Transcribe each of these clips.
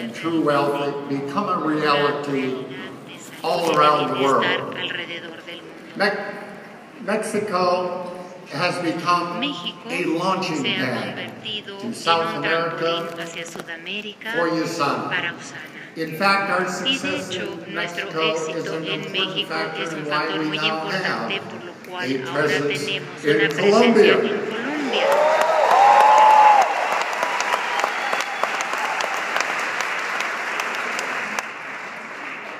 And true wealth become a reality all around the world. Me- Mexico has become a launching pad to South America for USANA. In fact, our success in Mexico is an important factor in why we now have a presence in Colombia. en Colombia. I'm especially happy to report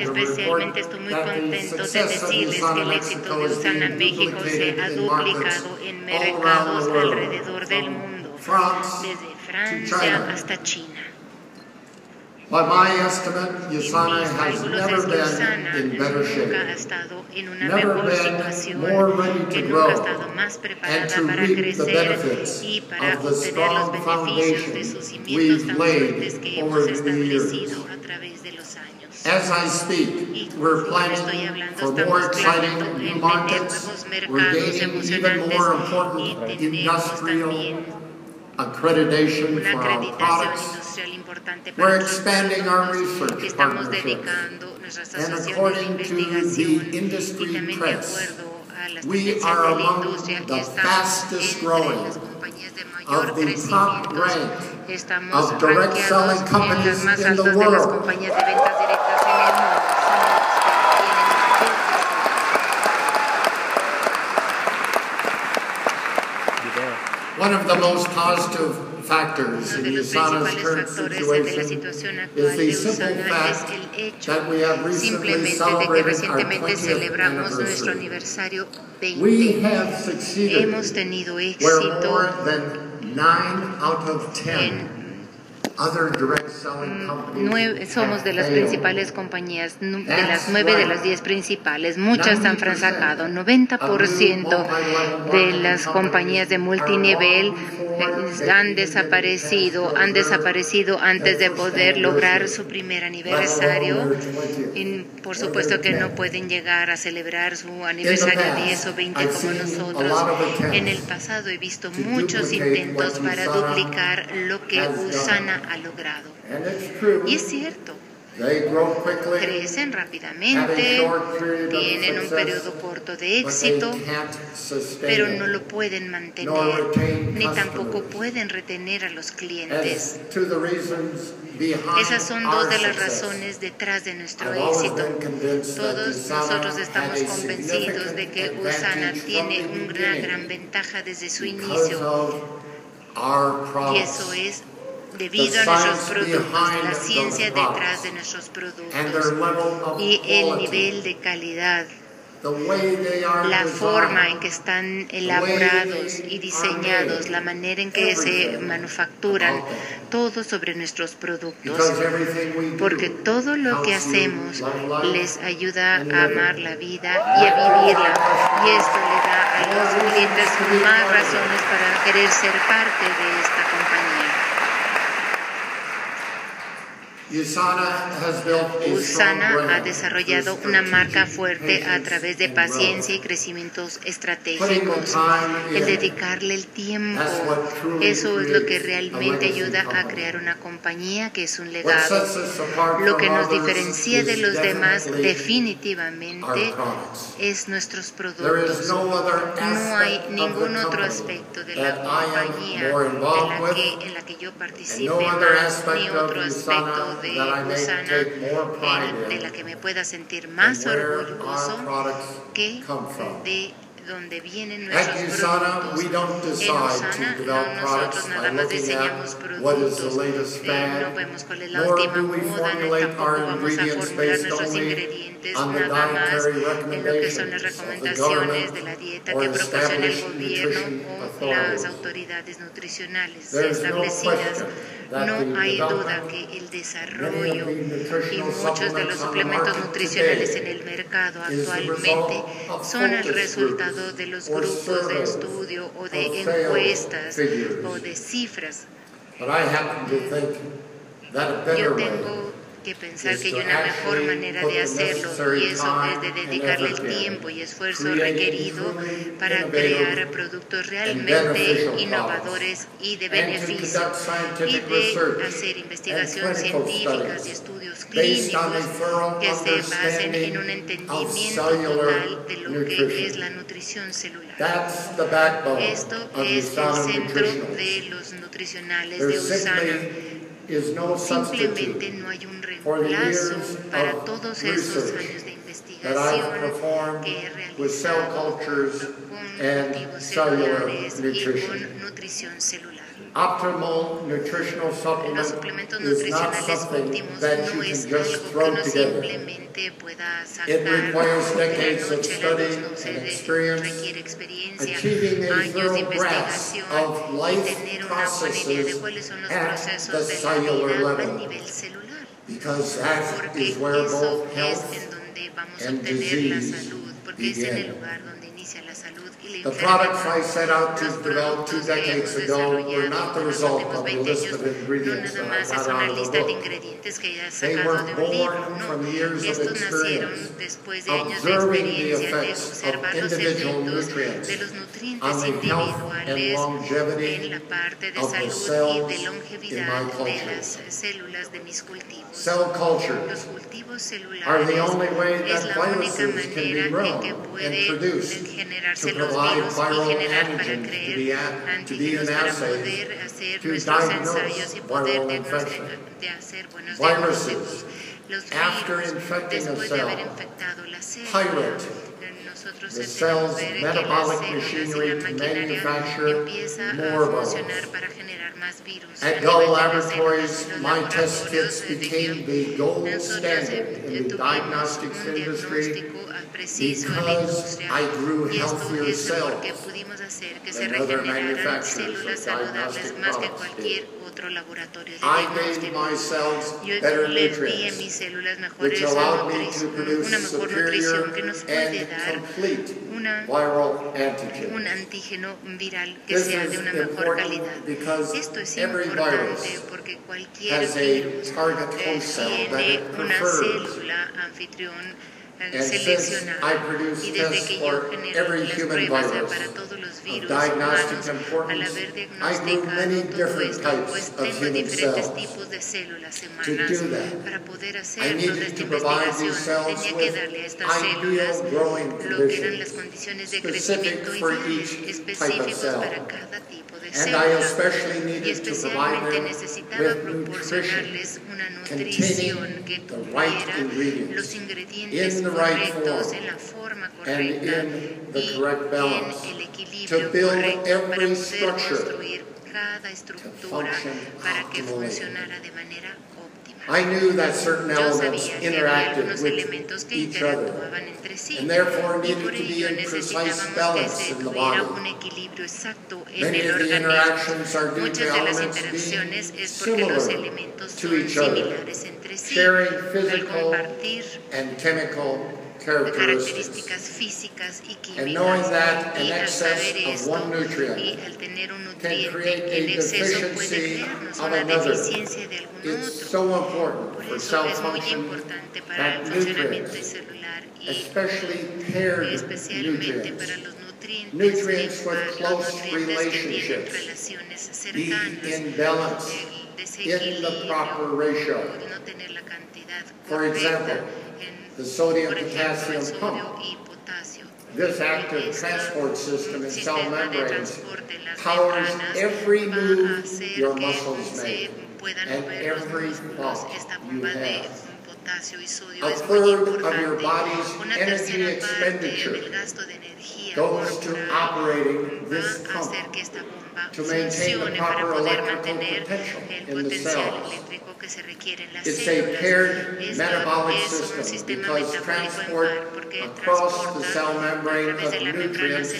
Especialmente estoy muy that the contento de success of decirles que el éxito de Usana México se duplicated ha in markets duplicado en around mercados the world, alrededor del from mundo, France desde to Francia China. hasta China. By my estimate, USANA has never been in better shape. estado en una Never been more ready to grow nunca ha estado más and to reap the benefits of the strong foundation we've laid over the years. establecido a través de los años. As I speak, we're planning for more exciting new markets. We're gaining even more important industrial accreditation for our products. We're expanding our research partnerships. And according to the industry y también de press, acuerdo a las we are among the fastest growing las compañías de mayor of the top rank Estamos of direct selling rankeados en companies las más in the altas de las world. compañías de ventas directas en el mundo. Somos los que tienen mayor crecimiento. One of the most positive factors Uno de in los USANA's principales current factores de la situation situación is actual the de simple Usana es fact el hecho that we have recently simplemente de que celebrated our recientemente 20th celebramos nuestro anniversary. aniversario We 20. have succeeded Hemos tenido where éxito more than nine out of ten en other direct selling companies Nueve, somos de las principales compañías, de las nueve de las diez principales, muchas han fracasado. 90% de las compañías de multinivel han desaparecido, han desaparecido antes de poder lograr su primer aniversario. Y por supuesto que no pueden llegar a celebrar su aniversario 10 o 20 como nosotros. En el pasado he visto muchos intentos para duplicar lo que Usana ha logrado. Y es cierto, crecen rápidamente, tienen un periodo corto de éxito, pero no lo pueden mantener, ni tampoco pueden retener a los clientes. Esas son dos de las razones detrás de nuestro éxito. Todos nosotros estamos convencidos de que Usana tiene una gran ventaja desde su inicio y eso es debido a nuestros productos, la ciencia detrás de nuestros productos y el nivel de calidad, la forma en que están elaborados y diseñados, la manera en que se manufacturan, todo sobre nuestros productos. Porque todo lo que hacemos les ayuda a amar la vida y a vivirla. Y esto le da a los clientes más razones para querer ser parte de esta compañía. USANA has built a strong Usana ha brand desarrollado through una marca strategic fuerte a patience través de and paciencia y growth. crecimientos Putting the estratégicos. time El in. dedicarle el tiempo, That's what truly eso es lo que creates a realmente legacy ayuda a company. crear una compañía que es un What legado. sets us apart Lo from que nos others diferencia de is los demás definitely definitivamente our products. es nuestros There is productos. no other No hay aspect of ningún the otro company aspecto de la that I compañía am more de involved la with, que, en la que yo participe no other más, aspect ni of otro aspecto Usana de that I may Usana take more pride en- de in la que me pueda sentir and más where orgulloso our products que come from. de donde vienen At nuestros USANA, productos. we don't En decide USANA to no develop products nosotros by nada más looking diseñamos at what is the productos, latest eh, fad, no vemos cuál es la nor última do we moda, no, formulate tampoco our vamos a ingredients formular based nuestros only ingredientes on the nada más dietary en lo que son las recommendations of the recomendaciones de la government dieta or que proporciona el established gobierno nutrition o las authorities. autoridades nutricionales There is no establecidas. question that No the hay duda development que el many desarrollo of the y nutritional muchos de los supplements on the suplementos market nutricionales today en el mercado is the actualmente result of son el focus resultado groups de los or grupos de surveys estudio o de of sales encuestas figures. o de cifras. But I happen to think that a better Yo way tengo que pensar is que hay to una mejor actually manera put de the hacerlo necessary y eso es de time and dedicarle el effort in, tiempo y esfuerzo creating requerido truly para innovative crear productos and realmente beneficial innovadores y de and to beneficio conduct y scientific de research hacer investigación and clinical científicas y studies estudios based on a clínicos thorough que se basen en un understanding of entendimiento cellular total de lo que nutrition. es la nutrición celular. That's the backbone Esto of es el USANA centro Nutritionals. de los nutricionales de There USANA. Simply is no Simplemente substitute no hay un for the reemplazo years para of todos esos research años de investigación performed que he with cell realizado cultures con and cultivos cellular celulares y nutrition. con nutrición celular. Optimal nutritional Los supplement suplementos is not nutricionales something óptimos that no you es can just algo que throw uno together. simplemente pueda sacar It requires de la decades of noche a la luz, study no se and de- experience, requiere experiencia, achieving a años de thorough grasp investigación of y life tener una buena idea de processes cuáles son los at the procesos de la cellular vida level. a nivel celular. because that porque is where eso both es health en donde vamos a and obtener la disease salud, porque es en el begin. lugar donde inicia la The products I set out to develop two decades ago were not the result of a 20 list of ingredients that I got out of de book. ingredientes que hayas They were born from years of experience después de años de observing the effects of individual nutrients on the health and longevity en la parte de of the cells in my culture. las células de mis cultivos. Cell culture Los cultivos are the only way that viruses can be grown and produced to los provide viral antigens to a- to be in assays to diagnose ensayos y poder viral infection. de hacer buenos Viruses, after infecting a cell, haber infectado la célula, pirate the cell's metabolic machinery to manufacture more funcionar virus. para generar más virus. a At Gull Laboratories, my test kits became the gold standard in the diagnostics industry preciso en la because industria I grew y esto healthier es porque cells pudimos hacer que se than other regeneraran manufacturers células of saludables diagnostic más que products cualquier did. otro laboratorio de I gave diagnóstico. my cells Yo better les di a nutrients, mis células which mejores allowed me to nutrición, produce una mejor superior nutrición que nos puede and dar complete una viral antigens. un antígeno viral que This sea is de una mejor important calidad. because Esto es every importante virus porque cualquier has a virus target eh, host cell that tiene it una prefers. célula anfitrión eh, And since I produce tests for every human virus para todos los of diagnostic importance, I grew many different types of human cells. tipos de células To do that, I needed to provide these cells with darle a estas ideal growing lo que eran las conditions specific for each type of cell. para cada tipo de And I especially needed to provide them with nutrition containing nutrición the right ingredients los ingredientes in the correctos en la forma correcta y en el equilibrio correcto para poder construir cada estructura para que funcionara de manera óptima. I knew that certain Yo elements sabía que había interacted algunos with que each other interactuaban entre sí and therefore y needed por to be ello in precise necesitábamos que balance se in the tuviera body. un equilibrio exacto en Many el of the organismo. interactions are due to Muchas de las elements interacciones being es porque los similar elementos to each other, similares entre sí sharing al physical compartir and chemical. Características físicas y And knowing químicas y al saber of esto one nutrient y al tener un can create nutriente en a exceso puede crearnos una another. deficiencia de algún It's otro. so important Por for eso cell es muy function importante para that el funcionamiento nutrients, celular y especially paired especialmente para nutrients, los nutrientes, with los close nutrientes que tienen relationships, relaciones be cercanas, in balance el the desequilibrio, proper ratio. no tener la cantidad For correcta the sodium por ejemplo, el potassium pump. This active transport system in cell membranes transporte en las powers every move your muscles make and every thought you have. potasio y sodio A third of your body's energy expenditure del gasto de energía goes to operating this pump hacer que esta bomba to maintain the proper electrical potential in the cells. eléctrico que se requiere en las It's a paired metabolic system because transport across the cell membrane a través de of nutrients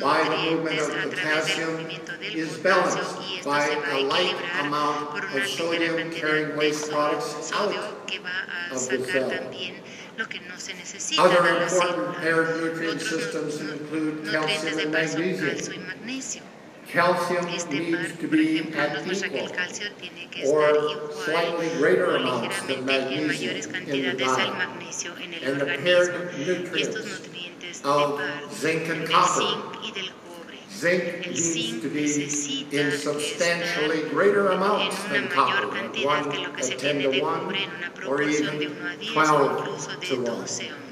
by the movement of potassium is balanced by a light amount of sodium carrying waste products out. que va a of the cell. también lo que no se necesita Other important paired nutrient systems include calcium and magnesium. Calcio y magnesio. Calcium needs to be at nos muestra que el equal calcio tiene que or slightly greater amounts than magnesium in the cantidades al body. magnesio en el And the paired nutrients of zinc and copper. zinc y del cobre. Zinc El needs to be in substantially greater amounts than copper, one que lo que se at 10 to 1 cobre en una or even 1 a 10 o 12 to 1.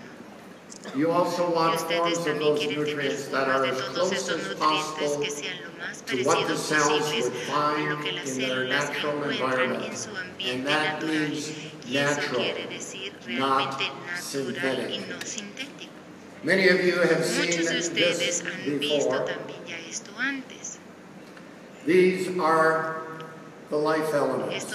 12 a 1. You also want forms of those nutrients that are as close as possible sean lo más to what the cells would find in their natural environment. And that means natural, not realmente natural y synthetic. Many of you have seen Muchos de ustedes this before. también ya esto antes. These are the life elements.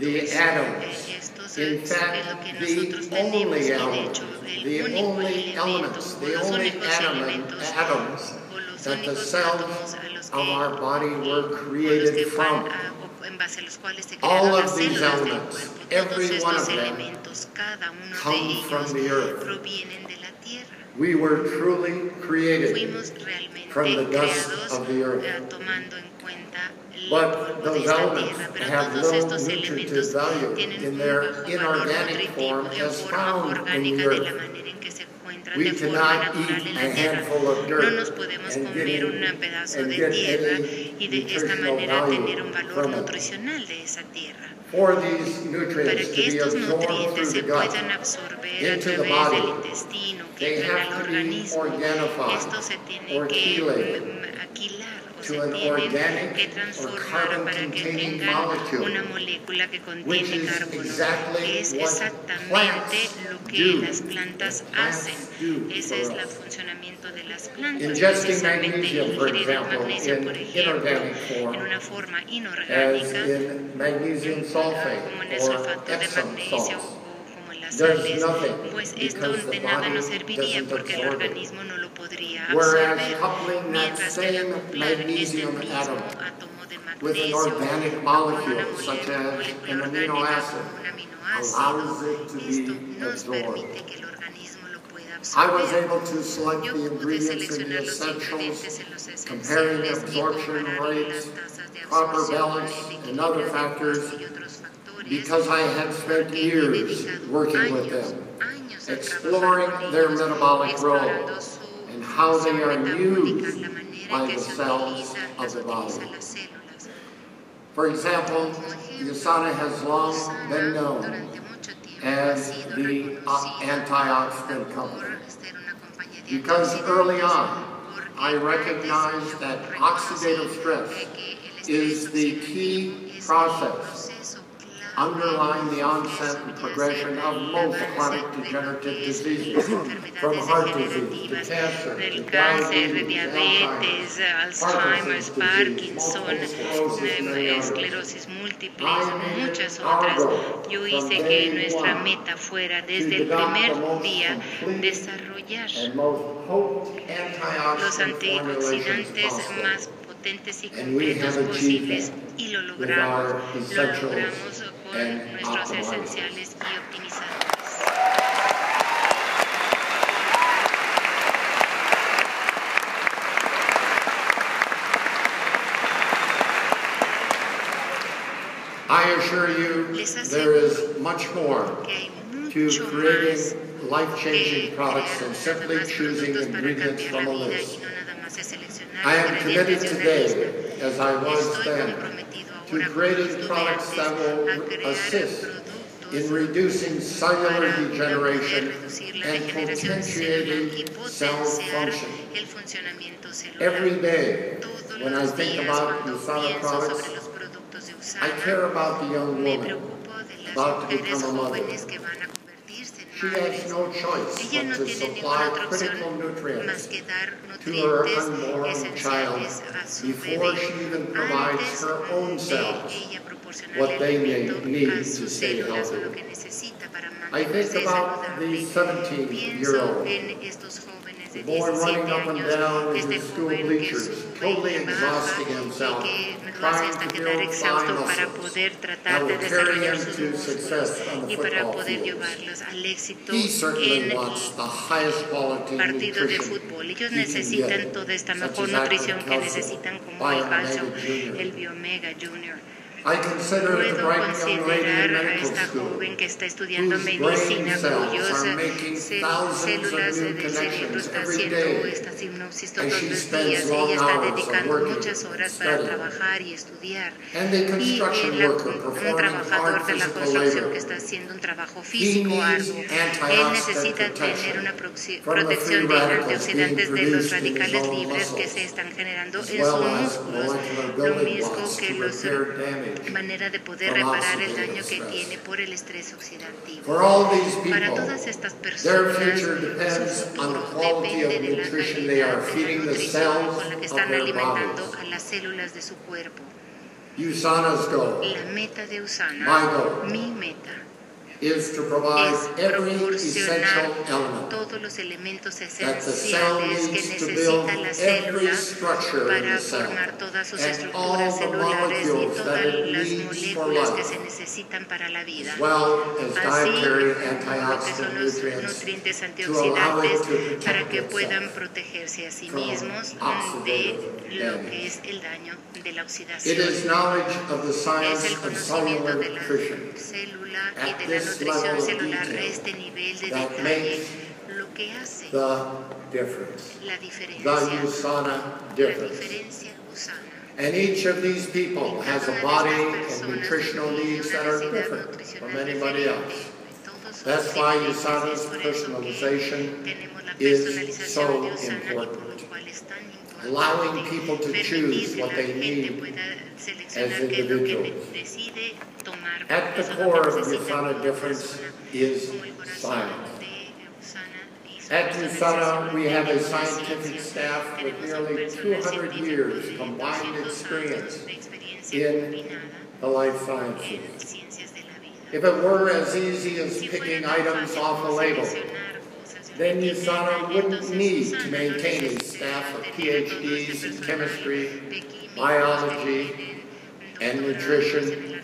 Estos son los elementos. The atoms. Eh, Estos In es fact, lo que the nosotros tenemos only y de element, hecho the el único only elemento elements, o the los only únicos atom- elementos atoms o los that the únicos cells átomos a los of que our body eh, were con los created que from. van a- o en base a los cuales se All crearon of las these células del elements, cuerpo. every Todos one estos of them elementos, cada uno de come from ellos the earth. provienen de la tierra. We were truly created Fuimos realmente from the dust creados of the earth. eh, tomando en cuenta el But polvo de those esta elements tierra, pero have todos little estos elementos nutritive value tienen in un their bajo valor inorganic nutritivo form en as forma found in the orgánica de la earth. manera en que se encuentran We de forma cannot natural eat en a la tierra. handful of dirt No nos podemos and comer get un any- pedazo and de get tierra any y de esta nutritional manera value tener un valor from it. nutricional de esa tierra. For these Para nutrients to que be estos absorbed nutrientes through se the gut, puedan absorber a into the través del body, intestino, que they entren have al to be organismo, organified esto se tiene or que chelated mm, alquilar o to se an tiene organic que or transformar para que carbon-containing tengan molecule, una molécula que which contiene is carbono, exactly que es what exactamente plants lo que do. las plantas What plants hacen. do Ese for es us. el funcionamiento de las plantas, Ingesting precisamente magnesium, for ingerir el example, magnesio, in por ejemplo, inorganic form, en una forma as inorgánica, in magnesium sulfate el or Epsom salts. o como en las Does sales, nothing pues esto de nada nos serviría porque el organismo no lo podría absorber, mientras que al same acoplar este mismo átomo de magnesio con una molécula as an amino orgánica como un aminoácido, esto nos permite que el organismo lo pueda I was absorber. able to select Yo the pude ingredients in the seleccionar los ingredientes en los esenciales y comparar las tasas de absorción, balance, el and equilibrio other factors y otros factores, because I had spent years working with them, exploring their metabolic role and how they are used by the cells of the body. For example, USANA has long been known as the uh, antioxidant por company. Because early on, I recognized that oxidative stress is the key process underlying the que onset and subyace progression of al most avance chronic de lo degenerative que es diseases, las from enfermedades heart disease to degenerativas, cancer, del to cáncer, diabetes, diabetes, Alzheimer's, Parkinson's disease, Parkinson, multiple sclerosis, em, many others. esclerosis múltiple, I made muchas it our otras. goal Yo from hice day que nuestra one meta fuera to desde el develop the primer most día complete desarrollar and most potent los antioxidant formulations antioxidantes possible. más potentes y And we have completos achieved posibles that y lo with logramos, our lo essentials logramos con and nuestros esenciales y optimizadores. I assure you, there is much more to creating life-changing products than simply choosing ingredients from a list. y no nada más es seleccionar I am committed ingredientes de una lista. today, as I was then, to creating products that will assist in reducing cellular degeneration and potentiating cell function. Every day, when I think about USANA products, I care about the young woman about to become a mother. jóvenes que van a convertirse en She madres. has no choice Ella but no to tiene ninguna supply otra critical opción más nutrients que dar to her nutrientes unborn child esenciales a su before bebé she even provides antes her own de cells ella what they may need to stay healthy. lo que necesita para I think about these 17 year Pienso olds en estos jóvenes de The boy running 17 up and años, down in este the school joven que bleachers, sube totally y baja exhausting y himself, que lo hace trying hasta to quedar build exhausto fine para muscles poder tratar that de will carry desarrollar him sus to músculos success on the y para football poder field. llevarlos al éxito He certainly en wants the highest quality partido de nutrition fútbol. Ellos he can necesitan get, toda esta such mejor as active nutrición que calcium, necesitan como el calcio, Biomega Junior. el Biomega Junior. I consider the Puedo bright young lady considerar in a medical esta school joven que está estudiando whose medicina, brain cells cuyos are making cé- thousands of células new del cerebro connections está every haciendo day esta sinopsis as todos she los spends días. long Ella está hours of dedicando working, muchas horas para studying. trabajar y estudiar. and the Y construction el, worker un performing trabajador hard de la physical construcción labor. que está haciendo un trabajo He físico needs arduo. Él antioxidant necesita protection tener una proxi- from the protección free de radicals antioxidantes being de los produced in his radicales own libres que muscles, se están generando as en well sus as músculos, molecular lo building mismo blocks que to los repair damage manera de poder from reparar el oxidative daño que stress. tiene por el estrés oxidativo. For all these Para people, todas estas their personas, future depends su on the futuro quality of depende de la nutrition they calidad are de la feeding the nutrición cells con la que of están their alimentando bodies. a las células de su cuerpo. USANA's goal La meta de My Usana, goal. mi meta, is to provide es every proporcionar essential element todos los elementos that the cell esenciales que needs to build necesita la every célula structure in para the cell formar todas sus and all estructuras the celulares y molecules that todas it las needs for moléculas que life, se necesitan para la vida. as well as Así dietary como lo que son antioxidant los nutrients nutrientes to allow it antioxidantes to protect para que itself puedan protegerse a sí from mismos de oxidative lo damage. que es el daño de la It oxidación. is knowledge of the Es science el of conocimiento cellular de la nutrition célula y at de la this nutrición celular a este nivel de that detalle, makes lo que hace the difference, la the diferencia, USANA la difference. diferencia usana. And each of these people has a body and nutritional needs that are different from anybody else. That's why USANA's es por eso que personalization is so important. Lo cual es tan importante Allowing people to choose what they need as seleccionar qué es lo que individuals. At the eso es lo que core of USANA difference is como el corazón science. de Usana y At USANA, we have a scientific staff with nearly 200 years combined experience años de experiencia in the life en sciences. ciencias de la vida. If it were as easy as picking items off a label, seleccionar cosas de una then USANA wouldn't need to maintain a staff of PhDs in chemistry, biology, and nutrition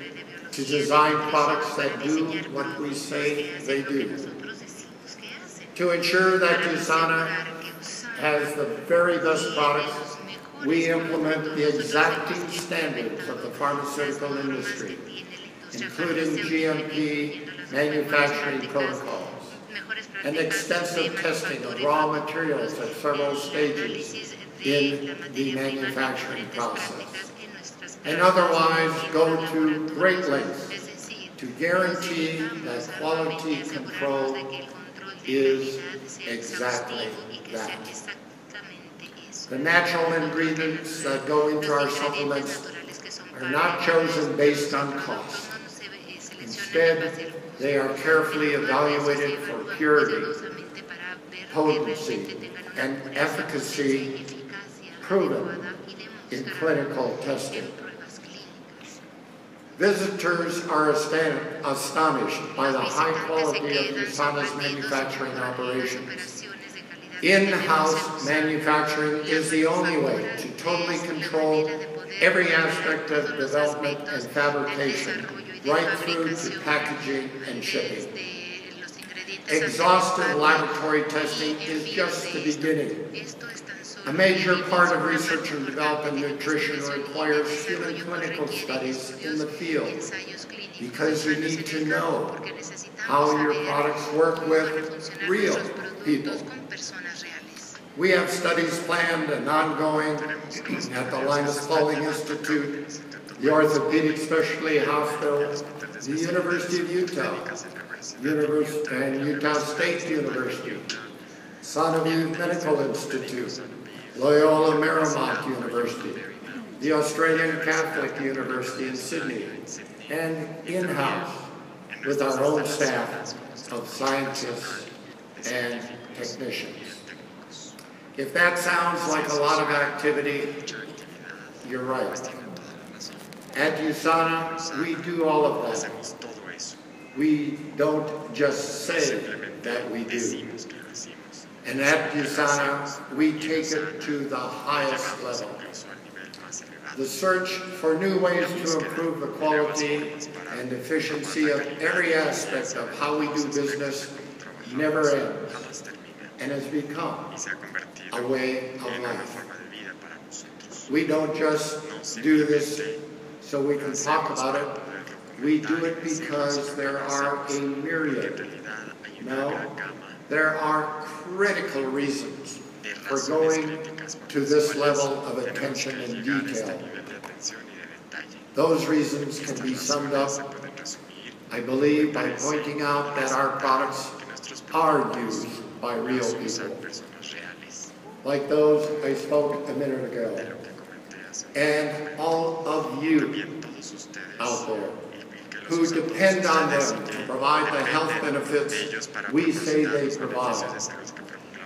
to design products that do what we say they do. To ensure that USANA has the very best products, we implement the exacting standards of the pharmaceutical industry, including GMP manufacturing protocols and extensive testing of raw materials at several stages in the manufacturing process, and otherwise go to great lengths to guarantee that quality control is exactly that. The natural ingredients that go into our supplements are not chosen based on cost. Instead. They are carefully evaluated for purity, potency, and efficacy proven in clinical testing. Visitors are astonished by the high quality of USANA's manufacturing operations. In-house manufacturing is the only way to totally control every aspect of development and fabrication, right through to packaging and shipping. Exhaustive laboratory testing is just the beginning. A major part of research and development in nutrition requires human clinical studies in the field because you need to know how your products work with real people. We have studies planned and ongoing at the Linus Pauling Institute, the Orthopedic Specialty Hospital, the University of Utah, Univers- and Utah State University, Sanoviv Medical Institute, Loyola Marymount University, the Australian Catholic University in Sydney, and in-house with our own staff of scientists and technicians. If that sounds like a lot of activity, you're right. At USANA, we do all of that. We don't just say that we do. And at USANA, we take it to the highest level. The search for new ways to improve the quality and efficiency of every aspect of how we do business never ends and has become a way of life. We don't just do this so we can talk about it. We do it because there are a myriad, no, there are critical reasons for going to this level of attention and detail. Those reasons can be summed up, I believe, by pointing out that our products are used by real people, like those I spoke a minute ago, and all of you out there who depend on them to provide the health benefits we say they provide.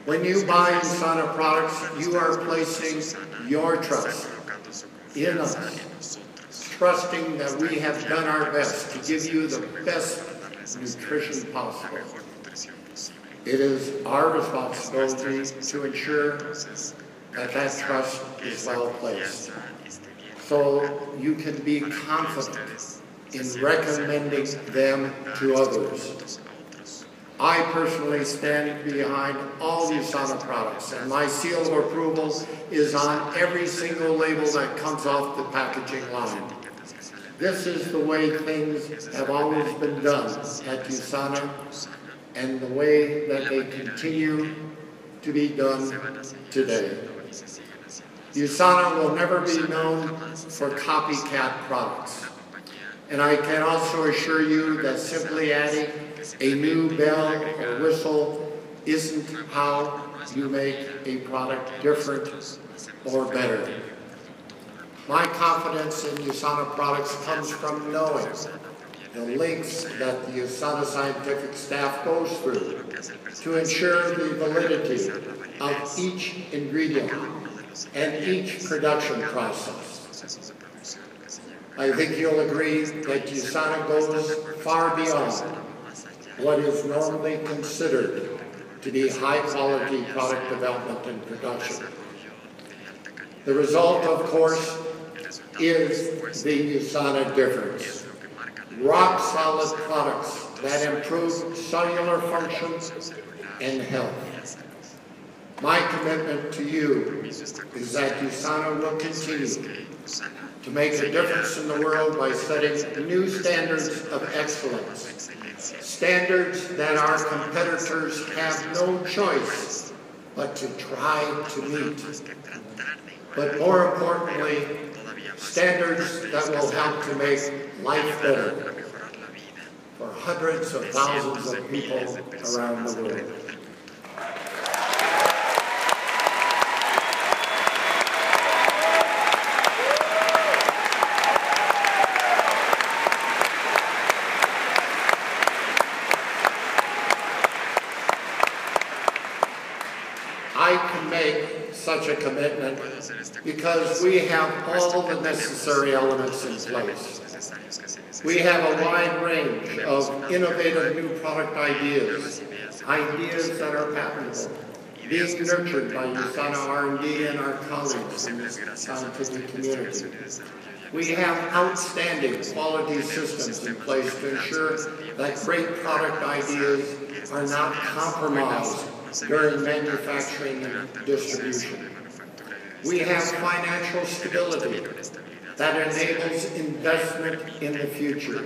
When you buy USANA products, you are placing your trust in us, trusting that we have done our best to give you the best nutrition possible. It is our responsibility to ensure that that trust is well placed. So you can be confident in recommending them to others. I personally stand behind all USANA products, and my seal of approval is on every single label that comes off the packaging line. This is the way things have always been done at USANA, and the way that they continue to be done today. USANA will never be known for copycat products. And I can also assure you that simply adding a new bell or whistle isn't how you make a product different or better. My confidence in USANA products comes from knowing the links that the USANA scientific staff goes through to ensure the validity of each ingredient and each production process. I think you'll agree that USANA goes far beyond what is normally considered to be high-quality product development and production. The result, of course, is the USANA difference. Rock-solid products that improve cellular functions and health. My commitment to you is that USANA will continue to make a difference in the world by setting new standards of excellence, standards that our competitors have no choice but to try to meet. But more importantly, standards that will help to make life better for hundreds of thousands of people around the world. Such a commitment because we have all the necessary elements in place. We have a wide range of innovative new product ideas, ideas that are patentable, being nurtured by USANA R&D and our colleagues in the scientific community. We have outstanding quality systems in place to ensure that great product ideas are not compromised during manufacturing and distribution. We have financial stability that enables investment in the future.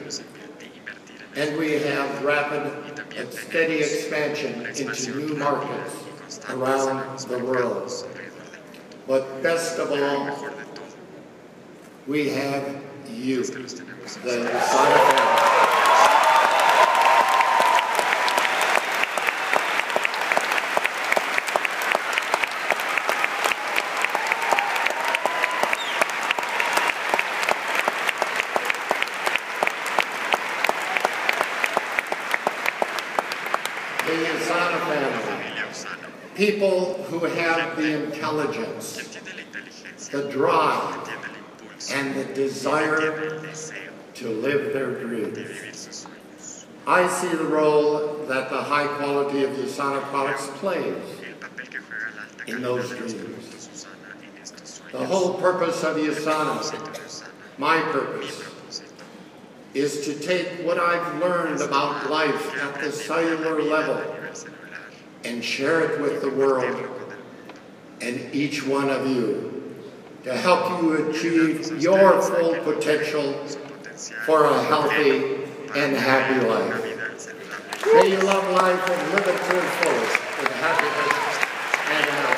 And we have rapid and steady expansion into new markets around the world. But best of all, we have you, the side People who have the intelligence, the drive, and the desire to live their dreams. I see the role that the high quality of the USANA products plays in those dreams. The whole purpose of the USANA, my purpose, is to take what I've learned about life at the cellular level and share it with the world and each one of you to help you achieve your full potential for a healthy and happy life. May you love life and live it to its fullest with happiness